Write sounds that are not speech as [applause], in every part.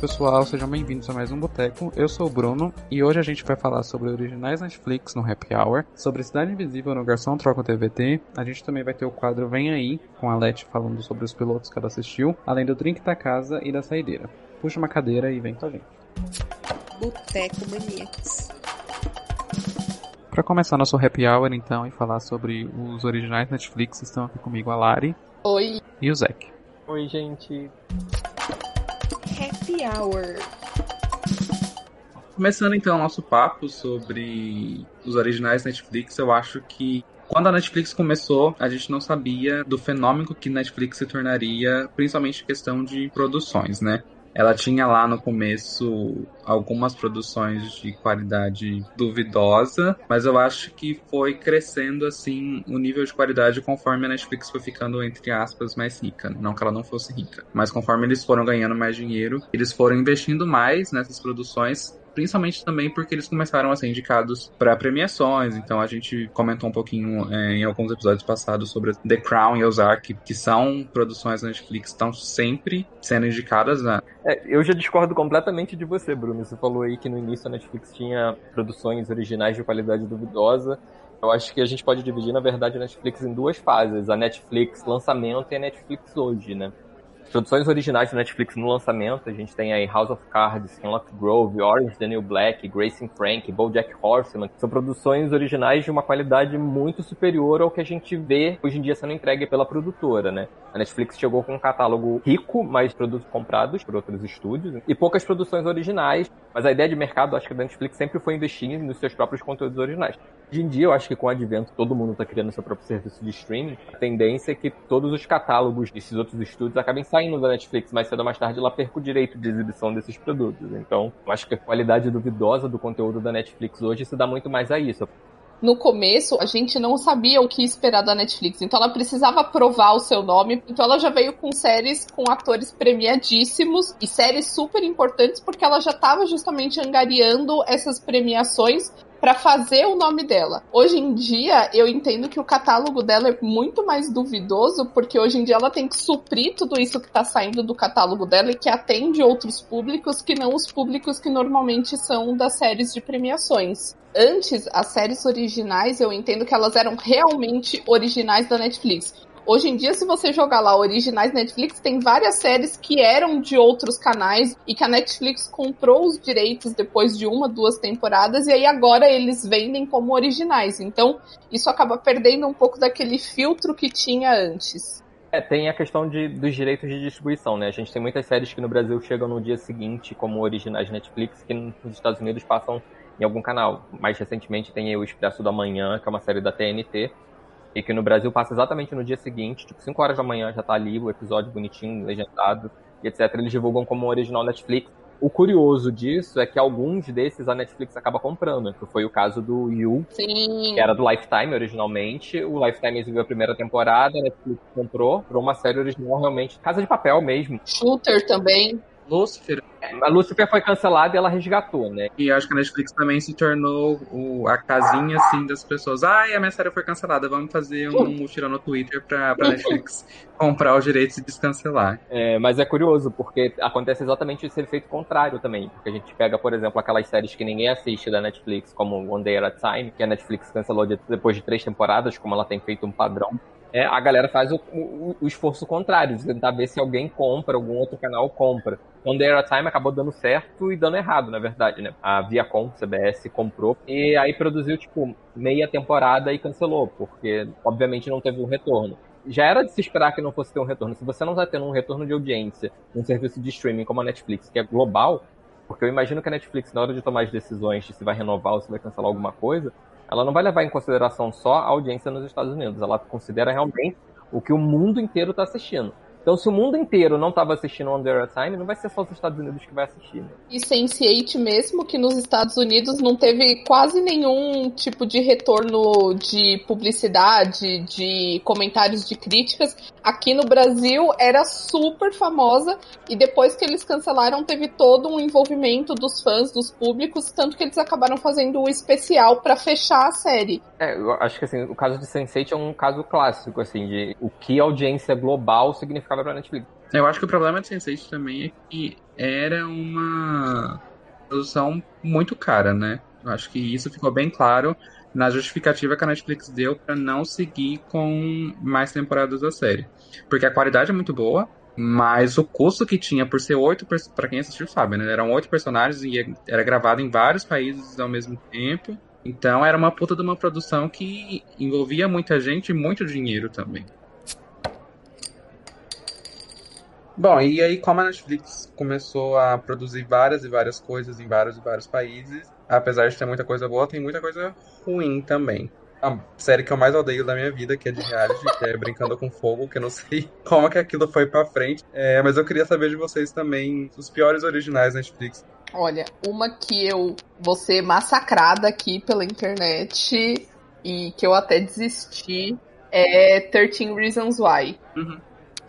pessoal, sejam bem-vindos a mais um Boteco. Eu sou o Bruno e hoje a gente vai falar sobre originais Netflix no Happy Hour, sobre Cidade Invisível no Garçom Troca TVT. A gente também vai ter o quadro Vem Aí, com a Leti falando sobre os pilotos que ela assistiu, além do drink da casa e da saideira. Puxa uma cadeira e vem com a gente. Boteco Maníacos. Para começar nosso Happy Hour, então, e falar sobre os originais Netflix, estão aqui comigo a Lari. Oi. E o Zack. Oi, gente. Happy Hour. Começando então o nosso papo sobre os originais Netflix, eu acho que quando a Netflix começou, a gente não sabia do fenômeno que Netflix se tornaria, principalmente questão de produções, né? Ela tinha lá no começo algumas produções de qualidade duvidosa, mas eu acho que foi crescendo assim o nível de qualidade conforme a Netflix foi ficando, entre aspas, mais rica. Não que ela não fosse rica, mas conforme eles foram ganhando mais dinheiro, eles foram investindo mais nessas produções principalmente também porque eles começaram a ser indicados para premiações. Então a gente comentou um pouquinho é, em alguns episódios passados sobre The Crown e Ozark, que são produções da Netflix, estão sempre sendo indicadas. Né? É, eu já discordo completamente de você, Bruno. Você falou aí que no início a Netflix tinha produções originais de qualidade duvidosa. Eu acho que a gente pode dividir, na verdade, a Netflix em duas fases: a Netflix lançamento e a Netflix hoje, né? Produções originais do Netflix no lançamento, a gente tem aí House of Cards, Hemlock Grove, Orange the New Black, Grace and Frank, BoJack Horseman, são produções originais de uma qualidade muito superior ao que a gente vê hoje em dia sendo entregue pela produtora, né? A Netflix chegou com um catálogo rico, mais produtos comprados por outros estúdios, e poucas produções originais, mas a ideia de mercado, acho que a Netflix sempre foi investir nos seus próprios conteúdos originais. Hoje em dia, eu acho que com o advento, todo mundo está criando seu próprio serviço de streaming, a tendência é que todos os catálogos desses outros estúdios acabem saindo da Netflix, mais cedo ou mais tarde ela perca o direito de exibição desses produtos. Então, acho que a qualidade duvidosa do conteúdo da Netflix hoje se dá muito mais a isso no começo, a gente não sabia o que esperar da Netflix. Então ela precisava provar o seu nome. Então ela já veio com séries com atores premiadíssimos e séries super importantes porque ela já estava justamente angariando essas premiações para fazer o nome dela. Hoje em dia, eu entendo que o catálogo dela é muito mais duvidoso, porque hoje em dia ela tem que suprir tudo isso que tá saindo do catálogo dela e que atende outros públicos que não os públicos que normalmente são das séries de premiações. Antes, as séries originais, eu entendo que elas eram realmente originais da Netflix. Hoje em dia, se você jogar lá originais Netflix, tem várias séries que eram de outros canais e que a Netflix comprou os direitos depois de uma, duas temporadas e aí agora eles vendem como originais. Então, isso acaba perdendo um pouco daquele filtro que tinha antes. É, tem a questão de, dos direitos de distribuição, né? A gente tem muitas séries que no Brasil chegam no dia seguinte como originais Netflix, que nos Estados Unidos passam em algum canal. Mais recentemente tem o Expresso da Manhã, que é uma série da TNT, e que no Brasil passa exatamente no dia seguinte, tipo 5 horas da manhã já tá ali o episódio bonitinho, legendado e etc. Eles divulgam como original Netflix. O curioso disso é que alguns desses a Netflix acaba comprando, que foi o caso do You, Sim. que era do Lifetime originalmente. O Lifetime exibiu a primeira temporada, a Netflix comprou para uma série original realmente, Casa de Papel mesmo. Shooter também. Lucifer. A Lucifer foi cancelada e ela resgatou, né? E acho que a Netflix também se tornou o, a casinha, assim, das pessoas. Ai, a minha série foi cancelada, vamos fazer um mutirão no Twitter pra, pra Netflix comprar os direitos e descancelar. É, mas é curioso, porque acontece exatamente esse efeito contrário também. Porque a gente pega, por exemplo, aquelas séries que ninguém assiste da Netflix, como One Day at a Time, que a Netflix cancelou depois de três temporadas, como ela tem feito um padrão é, a galera faz o, o, o, esforço contrário, de tentar ver se alguém compra, algum outro canal compra. One Day at a Time acabou dando certo e dando errado, na verdade, né? A Viacom, CBS, comprou e aí produziu, tipo, meia temporada e cancelou, porque obviamente não teve um retorno. Já era de se esperar que não fosse ter um retorno. Se você não está tendo um retorno de audiência num serviço de streaming como a Netflix, que é global, porque eu imagino que a Netflix, na hora de tomar as decisões de se vai renovar ou se vai cancelar alguma coisa, ela não vai levar em consideração só a audiência nos Estados Unidos, ela considera realmente o que o mundo inteiro está assistindo. Então, se o mundo inteiro não estava assistindo at a Time, não vai ser só os Estados Unidos que vai assistir. Né? E Sense8 mesmo, que nos Estados Unidos não teve quase nenhum tipo de retorno de publicidade, de comentários de críticas. Aqui no Brasil era super famosa e depois que eles cancelaram teve todo um envolvimento dos fãs, dos públicos, tanto que eles acabaram fazendo o especial para fechar a série. É, eu acho que assim, o caso de Sense8 é um caso clássico, assim, de o que audiência global significava pra Netflix. Eu acho que o problema de Sense8 também é que era uma produção muito cara, né? Eu acho que isso ficou bem claro na justificativa que a Netflix deu para não seguir com mais temporadas da série. Porque a qualidade é muito boa, mas o custo que tinha por ser oito, para quem assistiu sabe, né? Eram oito personagens e era gravado em vários países ao mesmo tempo. Então era uma puta de uma produção que envolvia muita gente e muito dinheiro também. Bom, e aí como a Netflix começou a produzir várias e várias coisas em vários e vários países, apesar de ter muita coisa boa, tem muita coisa ruim também. A série que eu mais odeio da minha vida, que é de reality, que é Brincando com Fogo, que eu não [laughs] sei como que aquilo foi pra frente. É, mas eu queria saber de vocês também, os piores originais da Netflix. Olha, uma que eu vou ser massacrada aqui pela internet e que eu até desisti é 13 Reasons Why. Uhum.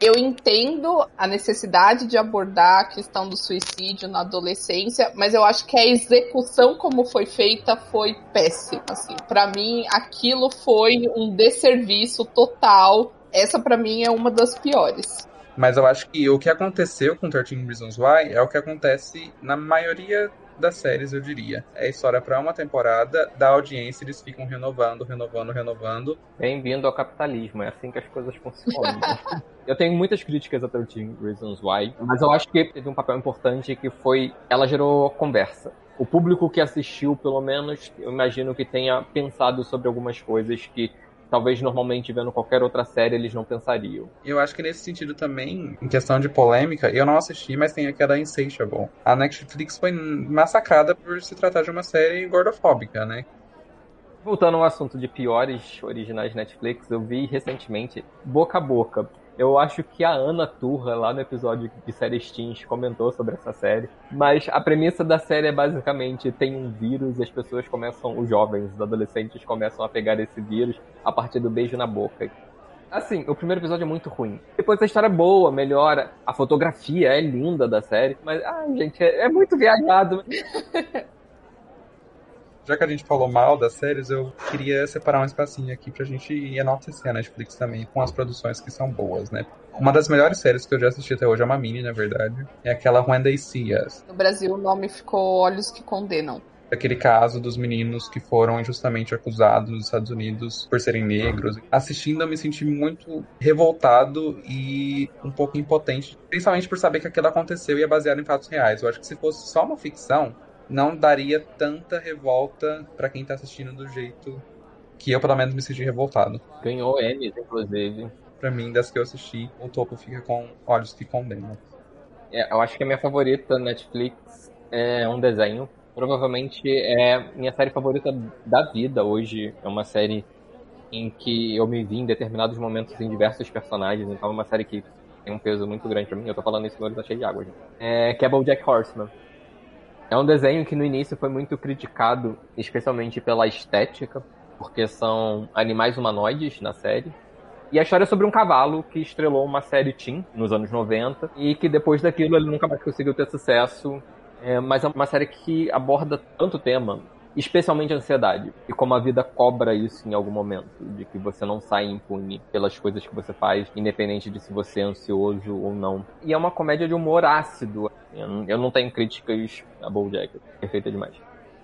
Eu entendo a necessidade de abordar a questão do suicídio na adolescência, mas eu acho que a execução como foi feita foi péssima. Assim, para mim, aquilo foi um desserviço total. Essa para mim é uma das piores. Mas eu acho que o que aconteceu com 13 Reasons Why é o que acontece na maioria das séries, eu diria. É história para uma temporada, da audiência eles ficam renovando, renovando, renovando. Bem-vindo ao capitalismo, é assim que as coisas funcionam. [laughs] eu tenho muitas críticas a 13 Reasons Why, mas eu acho que teve um papel importante que foi ela gerou conversa. O público que assistiu, pelo menos, eu imagino que tenha pensado sobre algumas coisas que talvez normalmente vendo qualquer outra série eles não pensariam. Eu acho que nesse sentido também, em questão de polêmica, eu não assisti, mas tem aquela Insatiable. A Netflix foi massacrada por se tratar de uma série gordofóbica, né? Voltando ao assunto de piores originais Netflix, eu vi recentemente Boca a Boca. Eu acho que a Ana Turra, lá no episódio de séries teens, comentou sobre essa série. Mas a premissa da série é basicamente: tem um vírus e as pessoas começam, os jovens, os adolescentes começam a pegar esse vírus a partir do beijo na boca. Assim, o primeiro episódio é muito ruim. Depois a história é boa, melhora. A fotografia é linda da série. Mas, ai, gente, é, é muito viajado. [laughs] já que a gente falou mal das séries, eu queria separar um espacinho aqui pra gente enaltecer a Netflix também com as produções que são boas, né? Uma das melhores séries que eu já assisti até hoje é uma mini, na verdade. É aquela When They See Us. No Brasil, o nome ficou Olhos que Condenam aquele caso dos meninos que foram injustamente acusados nos Estados Unidos por serem negros. Assistindo, eu me senti muito revoltado e um pouco impotente, principalmente por saber que aquilo aconteceu e é baseado em fatos reais. Eu acho que se fosse só uma ficção, não daria tanta revolta para quem tá assistindo do jeito que eu, pelo menos, me senti revoltado. Ganhou Emmys, inclusive. Pra mim, das que eu assisti, o topo fica com Olhos que Condenam. É, eu acho que a minha favorita Netflix é um desenho. Provavelmente é minha série favorita da vida hoje. É uma série em que eu me vi em determinados momentos em diversos personagens. Então é uma série que tem um peso muito grande pra mim. Eu tô falando isso, olho tá cheio de água. Gente. É, que é Jack Horseman. É um desenho que no início foi muito criticado, especialmente pela estética, porque são animais humanoides na série. E a história é sobre um cavalo que estrelou uma série teen nos anos 90 e que depois daquilo ele nunca mais conseguiu ter sucesso. É, mas é uma série que aborda tanto tema especialmente ansiedade. E como a vida cobra isso em algum momento, de que você não sai impune pelas coisas que você faz, independente de se você é ansioso ou não. E é uma comédia de humor ácido. Eu não tenho críticas a BoJack, perfeita demais.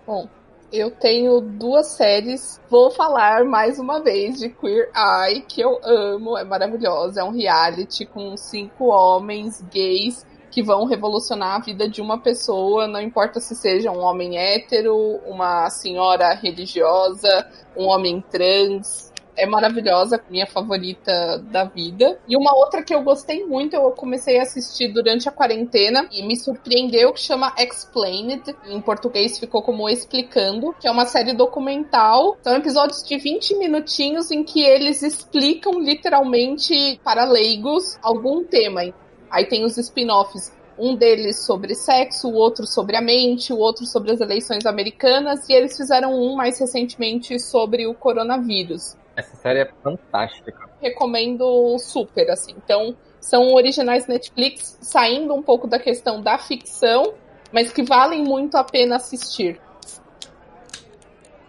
Bom, eu tenho duas séries. Vou falar mais uma vez de Queer Eye, que eu amo, é maravilhosa. É um reality com cinco homens gays que vão revolucionar a vida de uma pessoa, não importa se seja um homem hétero, uma senhora religiosa, um homem trans. É maravilhosa, minha favorita da vida. E uma outra que eu gostei muito, eu comecei a assistir durante a quarentena e me surpreendeu, que chama Explained. Em português ficou como Explicando, que é uma série documental. São episódios de 20 minutinhos em que eles explicam literalmente para leigos algum tema. Aí tem os spin-offs. Um deles sobre sexo, o outro sobre a mente, o outro sobre as eleições americanas, e eles fizeram um mais recentemente sobre o coronavírus. Essa série é fantástica. Recomendo super, assim. Então, são originais Netflix, saindo um pouco da questão da ficção, mas que valem muito a pena assistir.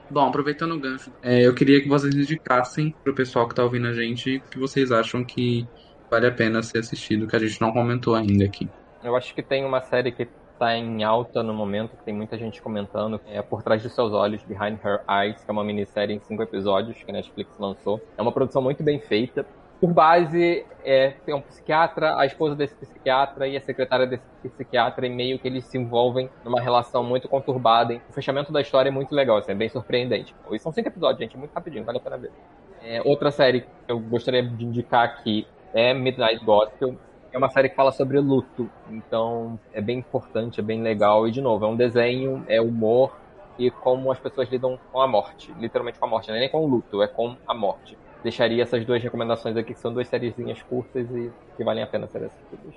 Bom, aproveitando o gancho, é, eu queria que vocês indicassem pro pessoal que tá ouvindo a gente o que vocês acham que vale a pena ser assistido, que a gente não comentou ainda aqui. Eu acho que tem uma série que está em alta no momento, que tem muita gente comentando, é Por Trás dos Seus Olhos, Behind Her Eyes, que é uma minissérie em cinco episódios que a Netflix lançou. É uma produção muito bem feita. Por base, é, tem um psiquiatra, a esposa desse psiquiatra e a secretária desse psiquiatra, e meio que eles se envolvem numa relação muito conturbada. O fechamento da história é muito legal, assim, é bem surpreendente. E são cinco episódios, gente, muito rapidinho, vale a pena ver. É, outra série que eu gostaria de indicar aqui é Midnight Gospel, é uma série que fala sobre luto. Então é bem importante, é bem legal. E de novo, é um desenho, é humor e como as pessoas lidam com a morte. Literalmente com a morte, não é nem com o luto, é com a morte. Deixaria essas duas recomendações aqui, que são duas sériezinhas curtas e que valem a pena ser assistidas.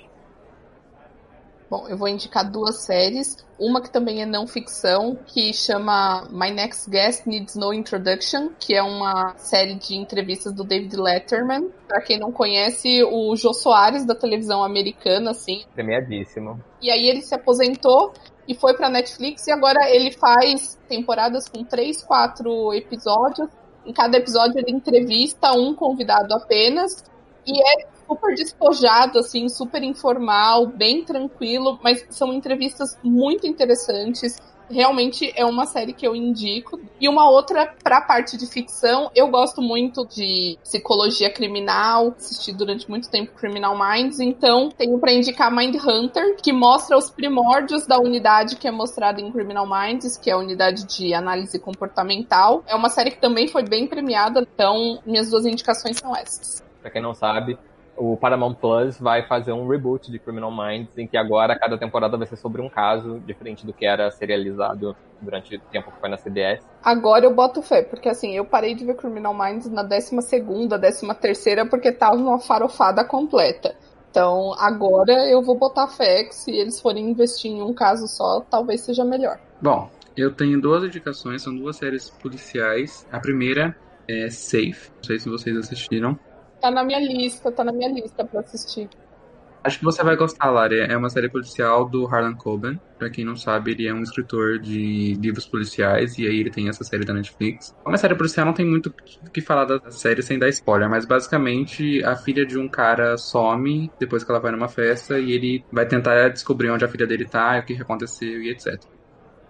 Bom, eu vou indicar duas séries. Uma que também é não ficção, que chama My Next Guest Needs No Introduction, que é uma série de entrevistas do David Letterman. Para quem não conhece, o Jô Soares da televisão americana, assim. Premiadíssimo. E aí ele se aposentou e foi para Netflix e agora ele faz temporadas com três, quatro episódios. Em cada episódio ele entrevista um convidado apenas. E é super despojado, assim, super informal, bem tranquilo, mas são entrevistas muito interessantes. Realmente é uma série que eu indico. E uma outra para a parte de ficção, eu gosto muito de psicologia criminal, assisti durante muito tempo Criminal Minds, então tenho para indicar Mind Hunter, que mostra os primórdios da unidade que é mostrada em Criminal Minds, que é a unidade de análise comportamental. É uma série que também foi bem premiada, então minhas duas indicações são essas. Para quem não sabe, o Paramount Plus vai fazer um reboot de Criminal Minds, em que agora cada temporada vai ser sobre um caso, diferente do que era serializado durante o tempo que foi na CBS. Agora eu boto fé, porque assim, eu parei de ver Criminal Minds na 12 segunda, 13 terceira, porque tava uma farofada completa. Então, agora eu vou botar fé que se eles forem investir em um caso só, talvez seja melhor. Bom, eu tenho duas indicações, são duas séries policiais. A primeira é Safe, não sei se vocês assistiram. Tá na minha lista, tá na minha lista pra assistir. Acho que você vai gostar, Lari. É uma série policial do Harlan Coben. Pra quem não sabe, ele é um escritor de livros policiais e aí ele tem essa série da Netflix. Como é série policial, não tem muito o que falar da série sem dar spoiler, mas basicamente a filha de um cara some depois que ela vai numa festa e ele vai tentar descobrir onde a filha dele tá, o que aconteceu e etc.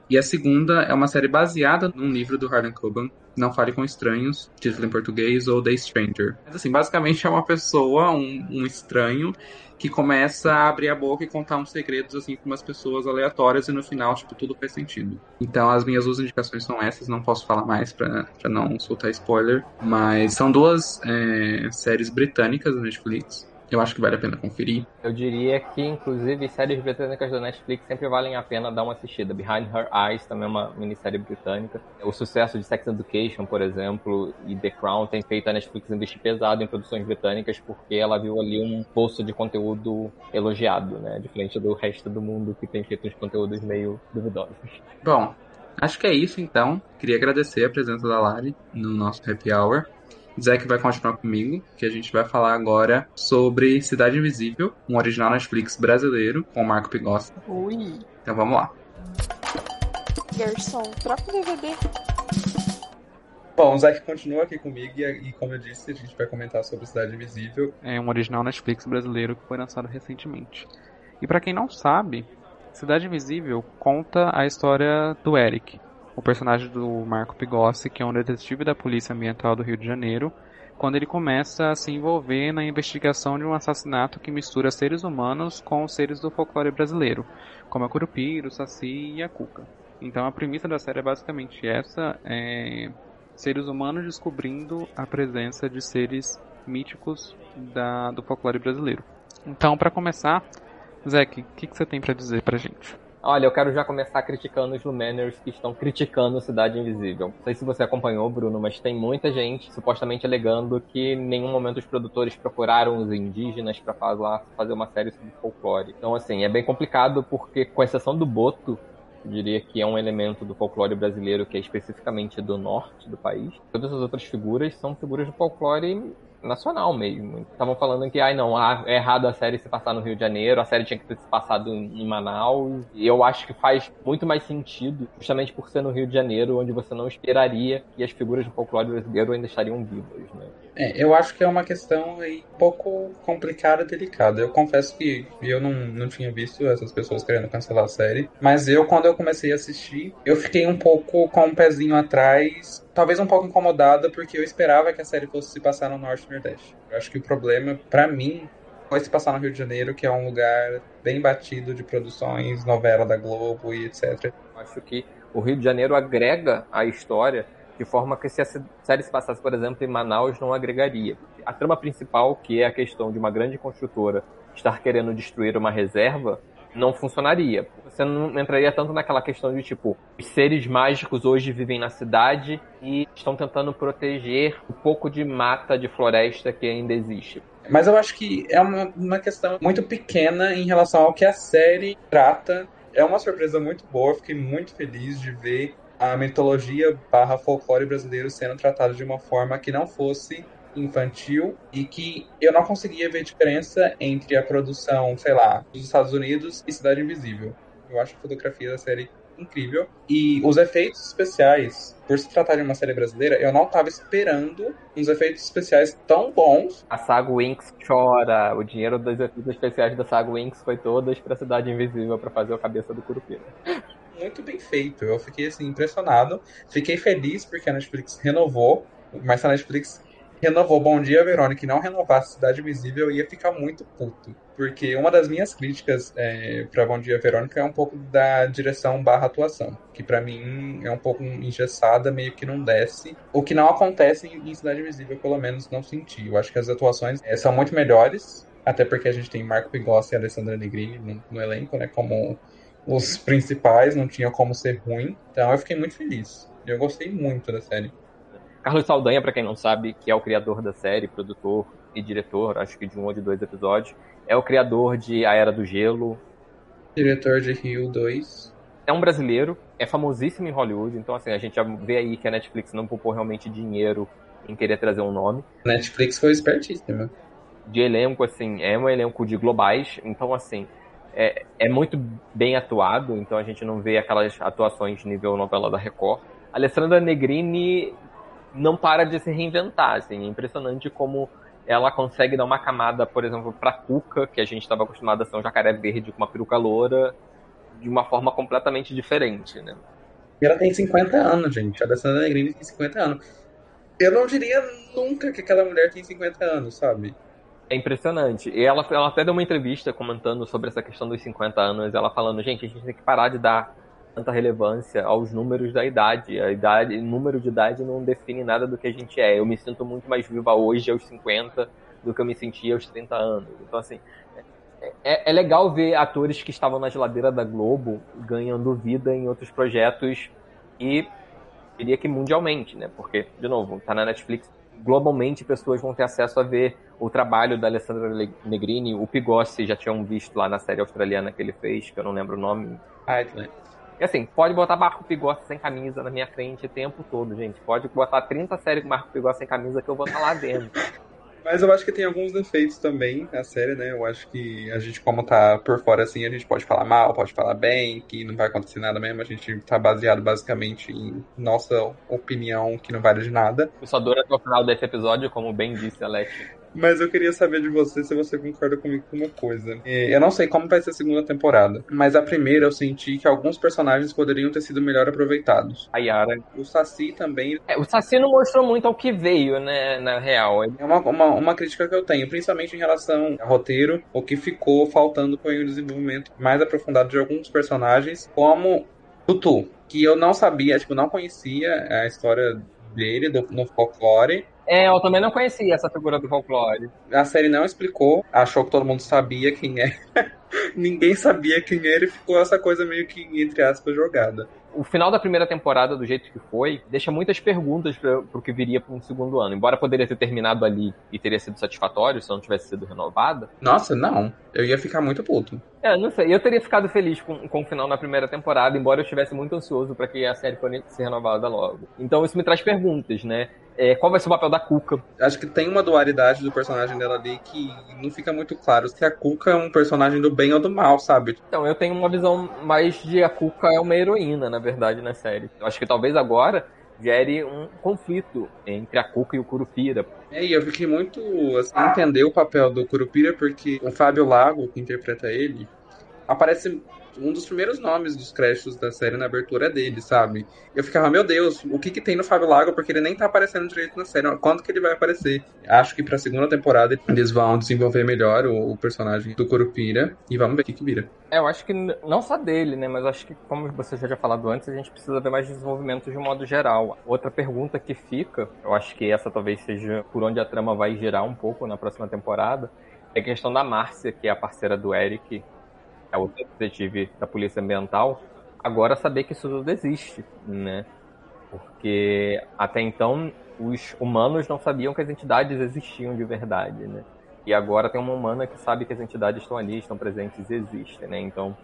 E a segunda é uma série baseada num livro do Harlan Coben, Não Fale com Estranhos, título em português, ou The Stranger. Mas assim, basicamente é uma pessoa, um, um estranho, que começa a abrir a boca e contar uns segredos assim com umas pessoas aleatórias e no final, tipo, tudo faz sentido. Então as minhas duas indicações são essas, não posso falar mais pra não soltar spoiler. Mas são duas é, séries britânicas da Netflix. Eu acho que vale a pena conferir. Eu diria que, inclusive, séries britânicas da Netflix sempre valem a pena dar uma assistida. Behind Her Eyes também é uma minissérie britânica. O sucesso de Sex Education, por exemplo, e The Crown tem feito a Netflix investir pesado em produções britânicas porque ela viu ali um poço de conteúdo elogiado, né? Diferente do resto do mundo que tem feito uns conteúdos meio duvidosos. Bom, acho que é isso então. Queria agradecer a presença da Lari no nosso Happy Hour. Zack vai continuar comigo, que a gente vai falar agora sobre Cidade Invisível, um original Netflix brasileiro, com o Marco Pigosta. Ui. Então vamos lá. Garçom, troca o DVD. Bom, o Zack continua aqui comigo e, e, como eu disse, a gente vai comentar sobre Cidade Invisível. É um original Netflix brasileiro que foi lançado recentemente. E para quem não sabe, Cidade Invisível conta a história do Eric, o personagem do Marco Pigossi, que é um detetive da Polícia Ambiental do Rio de Janeiro, quando ele começa a se envolver na investigação de um assassinato que mistura seres humanos com os seres do folclore brasileiro, como a Curupira, o Saci e a Cuca. Então a premissa da série é basicamente essa, é seres humanos descobrindo a presença de seres míticos da, do folclore brasileiro. Então, para começar, Zeke, o que, que você tem para dizer pra gente? Olha, eu quero já começar criticando os Lumeners que estão criticando Cidade Invisível. Não sei se você acompanhou, Bruno, mas tem muita gente supostamente alegando que em nenhum momento os produtores procuraram os indígenas para fazer uma série sobre folclore. Então, assim, é bem complicado porque, com exceção do Boto, eu diria que é um elemento do folclore brasileiro que é especificamente do norte do país. Todas as outras figuras são figuras do folclore nacional mesmo. Estavam falando que, ai não, ah, é errado a série se passar no Rio de Janeiro, a série tinha que ter se passado em Manaus. E eu acho que faz muito mais sentido, justamente por ser no Rio de Janeiro, onde você não esperaria que as figuras do folclore brasileiro ainda estariam vivas, né? É, eu acho que é uma questão aí um pouco complicada e delicada. Eu confesso que eu não, não tinha visto essas pessoas querendo cancelar a série, mas eu, quando eu comecei a assistir, eu fiquei um pouco com um pezinho atrás, talvez um pouco incomodada, porque eu esperava que a série fosse se passar no Norte e Nordeste. Eu acho que o problema, para mim, foi se passar no Rio de Janeiro, que é um lugar bem batido de produções, novela da Globo e etc. Acho que o Rio de Janeiro agrega a história de forma que se a série se passasse, por exemplo, em Manaus, não agregaria. A trama principal, que é a questão de uma grande construtora estar querendo destruir uma reserva, não funcionaria. Você não entraria tanto naquela questão de tipo, os seres mágicos hoje vivem na cidade e estão tentando proteger o pouco de mata, de floresta que ainda existe. Mas eu acho que é uma, uma questão muito pequena em relação ao que a série trata. É uma surpresa muito boa, fiquei muito feliz de ver a mitologia barra folclore brasileiro sendo tratado de uma forma que não fosse infantil e que eu não conseguia ver diferença entre a produção, sei lá, dos Estados Unidos e Cidade Invisível. Eu acho a fotografia da série incrível. E os efeitos especiais, por se tratar de uma série brasileira, eu não estava esperando uns efeitos especiais tão bons. A Saga Winx chora. O dinheiro dos efeitos especiais da Saga Winx foi todos pra Cidade Invisível para fazer a cabeça do Curupira [laughs] muito bem feito. Eu fiquei assim impressionado. Fiquei feliz porque a Netflix renovou, mas se a Netflix renovou Bom Dia Verônica e não renovasse Cidade Invisível, eu ia ficar muito puto. Porque uma das minhas críticas é, para Bom Dia Verônica é um pouco da direção barra atuação, que para mim é um pouco engessada, meio que não desce. O que não acontece em Cidade Invisível, pelo menos não senti. Eu acho que as atuações é, são muito melhores, até porque a gente tem Marco Pigossi e Alessandra Negrini no, no elenco, né, como os principais, não tinha como ser ruim. Então eu fiquei muito feliz. Eu gostei muito da série. Carlos Saldanha, para quem não sabe, que é o criador da série, produtor e diretor, acho que de um ou de dois episódios, é o criador de A Era do Gelo. Diretor de Rio 2. É um brasileiro, é famosíssimo em Hollywood, então assim, a gente já vê aí que a Netflix não poupou realmente dinheiro em querer trazer um nome. Netflix foi espertíssima. De elenco, assim, é um elenco de globais, então assim, é, é muito bem atuado, então a gente não vê aquelas atuações nível novela da Record. Alessandra Negrini não para de se reinventar, assim, é impressionante como ela consegue dar uma camada, por exemplo, pra Cuca, que a gente estava acostumado a ser um jacaré verde com uma peruca loura, de uma forma completamente diferente, né? E ela tem 50 anos, gente. A Alessandra Negrini tem 50 anos. Eu não diria nunca que aquela mulher tem 50 anos, sabe? É impressionante. E ela, ela até deu uma entrevista comentando sobre essa questão dos 50 anos, ela falando, gente, a gente tem que parar de dar tanta relevância aos números da idade. A idade, número de idade não define nada do que a gente é. Eu me sinto muito mais viva hoje aos 50 do que eu me sentia aos 30 anos. Então, assim, é, é legal ver atores que estavam na geladeira da Globo ganhando vida em outros projetos e diria que mundialmente, né? Porque, de novo, tá na Netflix, globalmente pessoas vão ter acesso a ver o trabalho da Alessandra Negrini, o Pigossi já tinham visto lá na série australiana que ele fez, que eu não lembro o nome. Heartland. E assim, pode botar Marco Pigossi sem camisa na minha frente o tempo todo, gente. Pode botar 30 séries com Marco Pigossi sem camisa que eu vou estar lá dentro. [laughs] Mas eu acho que tem alguns defeitos também na série, né? Eu acho que a gente, como tá por fora assim, a gente pode falar mal, pode falar bem, que não vai acontecer nada mesmo. A gente tá baseado basicamente em nossa opinião, que não vale de nada. Eu só dura até o final desse episódio, como bem disse Alex. Mas eu queria saber de você se você concorda comigo com uma coisa. É, eu não sei como vai ser a segunda temporada, mas a primeira eu senti que alguns personagens poderiam ter sido melhor aproveitados. A Yara. O Saci também. É, o Saci não mostrou muito ao que veio, né, na real. É uma, uma, uma crítica que eu tenho, principalmente em relação ao roteiro, o que ficou faltando foi o desenvolvimento mais aprofundado de alguns personagens, como Tutu, que eu não sabia, tipo, não conhecia a história dele do, no folclore. É, eu também não conhecia essa figura do folclore. A série não explicou, achou que todo mundo sabia quem é. [laughs] Ninguém sabia quem era e ficou essa coisa meio que, entre aspas, jogada o final da primeira temporada, do jeito que foi, deixa muitas perguntas para o que viria para um segundo ano. Embora poderia ter terminado ali e teria sido satisfatório se não tivesse sido renovada. Nossa, não. Eu ia ficar muito puto. É, não sei. Eu teria ficado feliz com, com o final na primeira temporada, embora eu estivesse muito ansioso para que a série fosse renovada logo. Então isso me traz perguntas, né? É, qual vai ser o papel da Cuca? Acho que tem uma dualidade do personagem dela ali que não fica muito claro se a Cuca é um personagem do bem ou do mal, sabe? Então, eu tenho uma visão mais de a Cuca é uma heroína, na verdade, na série. Eu acho que talvez agora gere um conflito entre a Cuca e o Curupira. É, e eu fiquei muito assim, entender o papel do Curupira, porque o Fábio Lago, que interpreta ele, aparece um dos primeiros nomes dos créditos da série na abertura é dele, sabe? Eu ficava, meu Deus, o que que tem no Fábio Lago? Porque ele nem tá aparecendo direito na série. Quando que ele vai aparecer? Acho que pra segunda temporada eles vão desenvolver melhor o, o personagem do Curupira e vamos ver o que que vira. É, eu acho que não só dele, né? Mas acho que, como você já tinha falado antes, a gente precisa ver mais desenvolvimento de um modo geral. Outra pergunta que fica, eu acho que essa talvez seja por onde a trama vai girar um pouco na próxima temporada, é a questão da Márcia, que é a parceira do Eric, é o detetive da polícia ambiental, agora saber que isso tudo existe, né? Porque até então os humanos não sabiam que as entidades existiam de verdade, né? E agora tem uma humana que sabe que as entidades estão ali, estão presentes e existem, né? Então,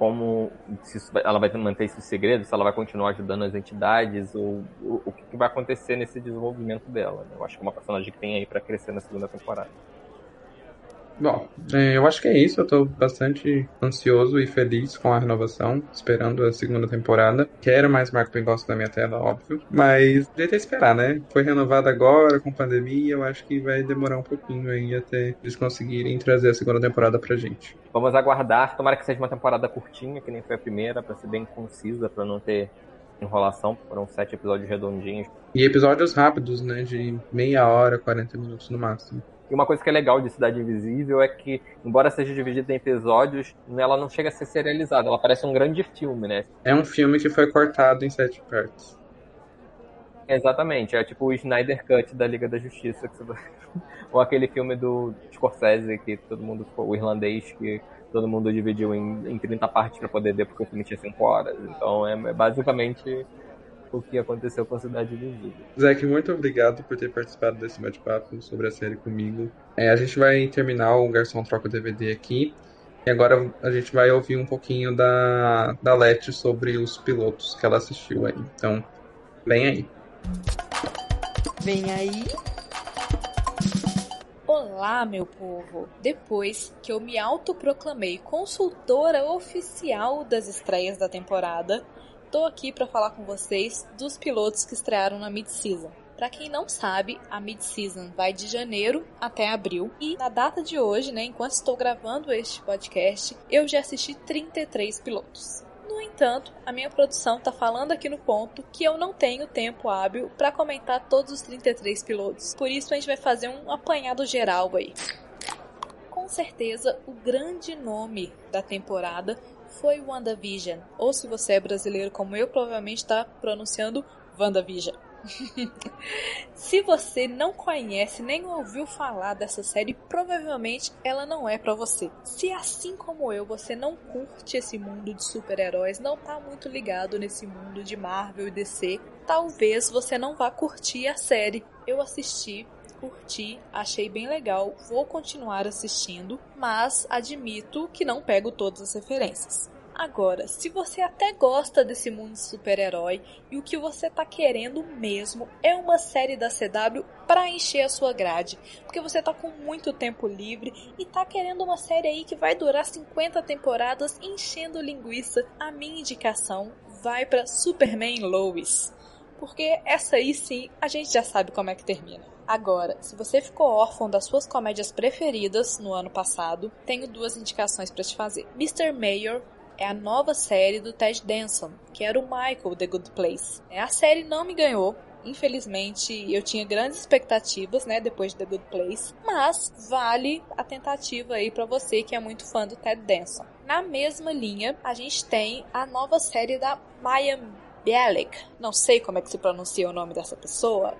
como se ela vai manter esse segredo, se ela vai continuar ajudando as entidades, ou, ou o que vai acontecer nesse desenvolvimento dela. Né? Eu acho que é uma personagem que tem aí para crescer na segunda temporada. Bom, é, eu acho que é isso. Eu tô bastante ansioso e feliz com a renovação, esperando a segunda temporada. Quero mais Marco Pengosto na minha tela, óbvio. Mas é esperar, né? Foi renovada agora com pandemia. Eu acho que vai demorar um pouquinho aí até eles conseguirem trazer a segunda temporada pra gente. Vamos aguardar. Tomara que seja uma temporada curtinha, que nem foi a primeira, pra ser bem concisa, pra não ter enrolação. Foram sete episódios redondinhos. E episódios rápidos, né? De meia hora, 40 minutos no máximo. E uma coisa que é legal de Cidade Invisível é que, embora seja dividida em episódios, ela não chega a ser serializada. Ela parece um grande filme, né? É um filme que foi cortado em sete partes. Exatamente. É tipo o Snyder Cut da Liga da Justiça. Que você... [laughs] Ou aquele filme do Scorsese, que todo mundo... O irlandês, que todo mundo dividiu em, em 30 partes para poder ver, porque o filme tinha 5 horas. Então, é, é basicamente o que aconteceu com a Cidade Invisível. Zack, muito obrigado por ter participado desse bate-papo sobre a série comigo. É, a gente vai terminar o Garçom Troca o DVD aqui. E agora a gente vai ouvir um pouquinho da, da Leti sobre os pilotos que ela assistiu aí. Então, vem aí. Vem aí. Olá, meu povo! Depois que eu me autoproclamei consultora oficial das estreias da temporada, Tô aqui para falar com vocês dos pilotos que estrearam na mid-season. Para quem não sabe, a mid-season vai de janeiro até abril e na data de hoje, né, enquanto estou gravando este podcast, eu já assisti 33 pilotos. No entanto, a minha produção está falando aqui no ponto que eu não tenho tempo hábil para comentar todos os 33 pilotos. Por isso a gente vai fazer um apanhado geral aí. Com certeza, o grande nome da temporada foi WandaVision. Ou se você é brasileiro como eu, provavelmente está pronunciando WandaVision. [laughs] se você não conhece nem ouviu falar dessa série, provavelmente ela não é para você. Se assim como eu, você não curte esse mundo de super-heróis, não tá muito ligado nesse mundo de Marvel e DC, talvez você não vá curtir a série. Eu assisti curti, achei bem legal, vou continuar assistindo, mas admito que não pego todas as referências. Agora, se você até gosta desse mundo de super-herói e o que você tá querendo mesmo é uma série da CW para encher a sua grade, porque você tá com muito tempo livre e tá querendo uma série aí que vai durar 50 temporadas enchendo linguiça, a minha indicação vai para Superman Lois. Porque essa aí sim a gente já sabe como é que termina. Agora, se você ficou órfão das suas comédias preferidas no ano passado, tenho duas indicações para te fazer. Mr. Mayor é a nova série do Ted Danson, que era o Michael The Good Place. A série não me ganhou, infelizmente eu tinha grandes expectativas, né, depois de The Good Place, mas vale a tentativa aí para você que é muito fã do Ted Danson. Na mesma linha, a gente tem a nova série da Maya Bialik, não sei como é que se pronuncia o nome dessa pessoa,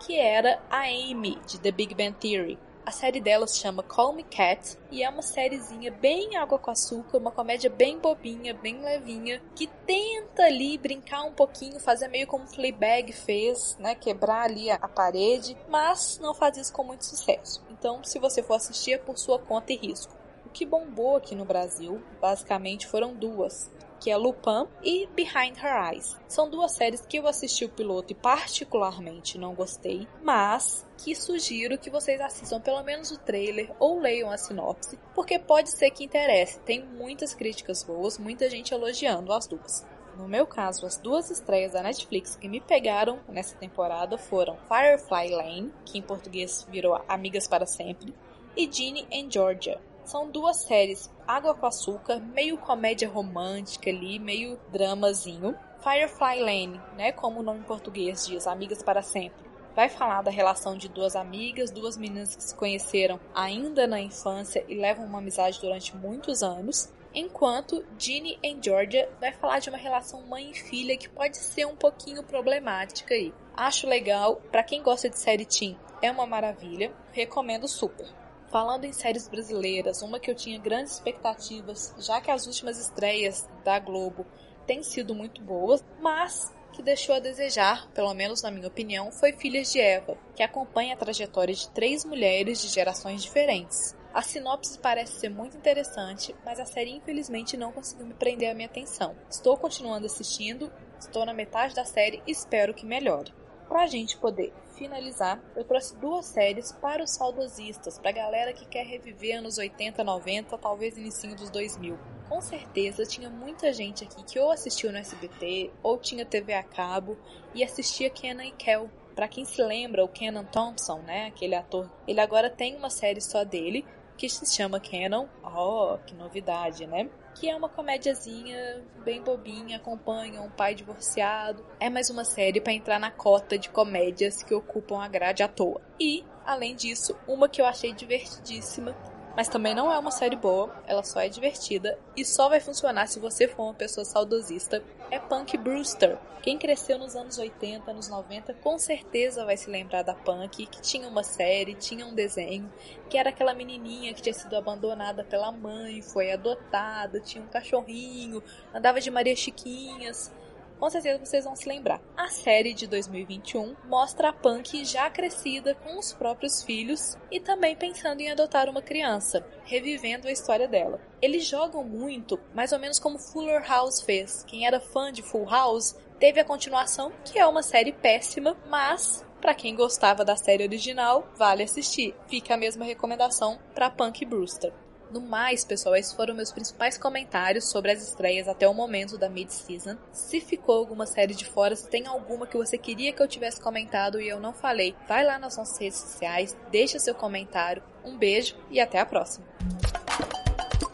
que era a Amy de The Big Bang Theory. A série dela se chama Call Me Cat e é uma sériezinha bem água com açúcar, uma comédia bem bobinha, bem levinha, que tenta ali brincar um pouquinho, fazer meio como Fleabag fez, né, quebrar ali a, a parede, mas não faz isso com muito sucesso. Então, se você for assistir é por sua conta e risco. O que bombou aqui no Brasil, basicamente foram duas que é Lupin, e Behind Her Eyes. São duas séries que eu assisti o piloto e particularmente não gostei, mas que sugiro que vocês assistam pelo menos o trailer ou leiam a sinopse, porque pode ser que interesse. Tem muitas críticas boas, muita gente elogiando as duas. No meu caso, as duas estreias da Netflix que me pegaram nessa temporada foram Firefly Lane, que em português virou Amigas para Sempre, e Ginny and Georgia. São duas séries água com açúcar, meio comédia romântica ali, meio dramazinho. Firefly Lane, né, como o nome em português diz, Amigas para Sempre vai falar da relação de duas amigas, duas meninas que se conheceram ainda na infância e levam uma amizade durante muitos anos. Enquanto Ginny e Georgia vai falar de uma relação mãe e filha que pode ser um pouquinho problemática aí. Acho legal, para quem gosta de série teen, é uma maravilha, recomendo super. Falando em séries brasileiras, uma que eu tinha grandes expectativas, já que as últimas estreias da Globo têm sido muito boas, mas que deixou a desejar, pelo menos na minha opinião, foi Filhas de Eva, que acompanha a trajetória de três mulheres de gerações diferentes. A sinopse parece ser muito interessante, mas a série infelizmente não conseguiu me prender a minha atenção. Estou continuando assistindo, estou na metade da série e espero que melhore. Para a gente poder finalizar, eu trouxe duas séries para os saudosistas, para a galera que quer reviver anos 80, 90, talvez início dos 2000 com certeza tinha muita gente aqui que ou assistiu no SBT ou tinha TV a cabo e assistia Kenan e Kel. Para quem se lembra, o Kenan Thompson, né, aquele ator, ele agora tem uma série só dele que se chama Kenan. Oh, que novidade, né? Que é uma comédiazinha bem bobinha, acompanha um pai divorciado. É mais uma série para entrar na cota de comédias que ocupam a grade à toa. E, além disso, uma que eu achei divertidíssima mas também não é uma série boa, ela só é divertida e só vai funcionar se você for uma pessoa saudosista. É Punk Brewster. Quem cresceu nos anos 80, anos 90, com certeza vai se lembrar da Punk, que tinha uma série, tinha um desenho, que era aquela menininha que tinha sido abandonada pela mãe, foi adotada, tinha um cachorrinho, andava de Maria Chiquinhas com certeza vocês vão se lembrar. A série de 2021 mostra a Punk já crescida com os próprios filhos e também pensando em adotar uma criança, revivendo a história dela. Eles jogam muito, mais ou menos como Fuller House fez. Quem era fã de Full House teve a continuação, que é uma série péssima, mas para quem gostava da série original, vale assistir. Fica a mesma recomendação para Punk Brewster. No mais, pessoal, esses foram meus principais comentários sobre as estreias até o momento da mid-season. Se ficou alguma série de fora, se tem alguma que você queria que eu tivesse comentado e eu não falei, vai lá nas nossas redes sociais, deixa seu comentário. Um beijo e até a próxima.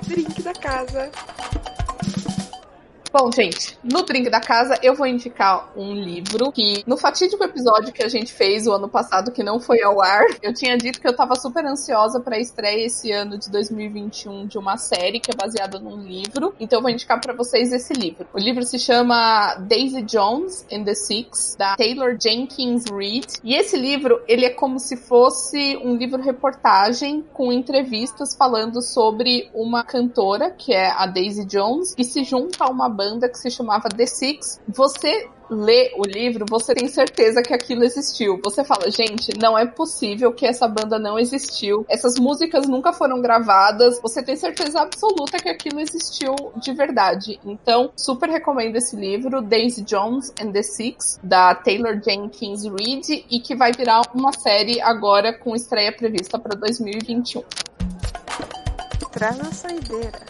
Drink da casa. Bom, gente, no Drink da Casa eu vou indicar um livro que, no fatídico episódio que a gente fez o ano passado, que não foi ao ar, eu tinha dito que eu tava super ansiosa pra estreia esse ano de 2021 de uma série que é baseada num livro. Então eu vou indicar para vocês esse livro. O livro se chama Daisy Jones and the Six, da Taylor Jenkins Reid. E esse livro, ele é como se fosse um livro reportagem com entrevistas falando sobre uma cantora, que é a Daisy Jones, que se junta a uma banda banda que se chamava The Six. Você lê o livro, você tem certeza que aquilo existiu. Você fala, gente, não é possível que essa banda não existiu. Essas músicas nunca foram gravadas. Você tem certeza absoluta que aquilo existiu de verdade. Então, super recomendo esse livro, Daisy Jones and the Six, da Taylor Jenkins Reid, e que vai virar uma série agora com estreia prevista para 2021. Traz a saideira.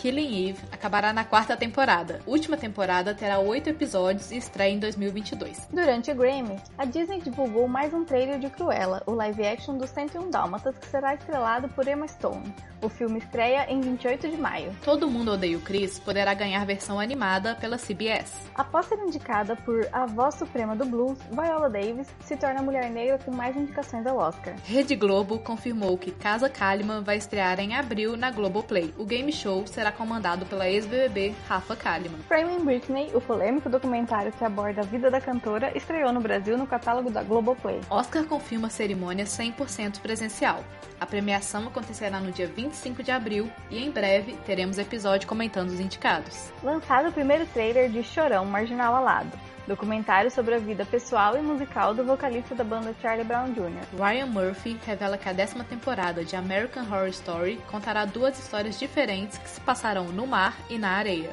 Killing Eve acabará na quarta temporada. A última temporada terá oito episódios e estreia em 2022. Durante o Grammy, a Disney divulgou mais um trailer de Cruella, o live action dos 101 Dálmatas, que será estrelado por Emma Stone. O filme estreia em 28 de maio. Todo Mundo Odeia o Chris poderá ganhar versão animada pela CBS. Após ser indicada por A Voz Suprema do Blues, Viola Davis se torna a mulher negra com mais indicações ao Oscar. Rede Globo confirmou que Casa Kalimann vai estrear em abril na Globoplay. O game show será comandado pela ex-BBB Rafa Kalimann. Framing Britney, o polêmico documentário que aborda a vida da cantora, estreou no Brasil no catálogo da Globoplay. Oscar confirma cerimônia 100% presencial. A premiação acontecerá no dia 25 de abril e em breve teremos episódio comentando os indicados. Lançado o primeiro trailer de Chorão Marginal Alado, documentário sobre a vida pessoal e musical do vocalista da banda Charlie Brown Jr. Ryan Murphy revela que a décima temporada de American Horror Story contará duas histórias diferentes que se passarão no mar e na areia.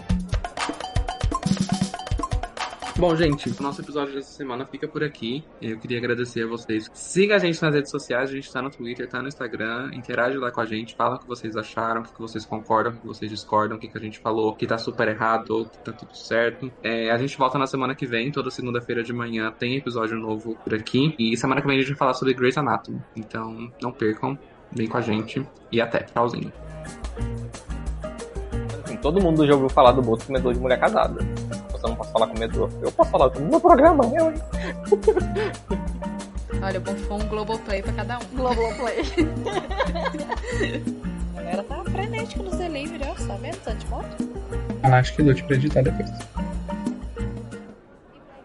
Bom, gente, o nosso episódio dessa semana fica por aqui. Eu queria agradecer a vocês. Siga a gente nas redes sociais, a gente tá no Twitter, tá no Instagram, interage lá com a gente, fala o que vocês acharam, o que vocês concordam, o que vocês discordam, o que a gente falou que tá super errado ou que tá tudo certo. É, a gente volta na semana que vem, toda segunda-feira de manhã tem episódio novo por aqui. E semana que vem a gente vai falar sobre Grey's Anatomy. Então, não percam, vem com a gente e até. Tchauzinho. Todo mundo já ouviu falar do Bolso Comedor de Mulher Casada. Você não posso falar comedor. Eu posso falar no meu programa, eu, hein? Olha, bom foi um Globoplay pra cada um. Globoplay. [laughs] A galera tá frenética nos delivery, ó. Tá vendo? Tá de moto? Acho que lute pra editar depois.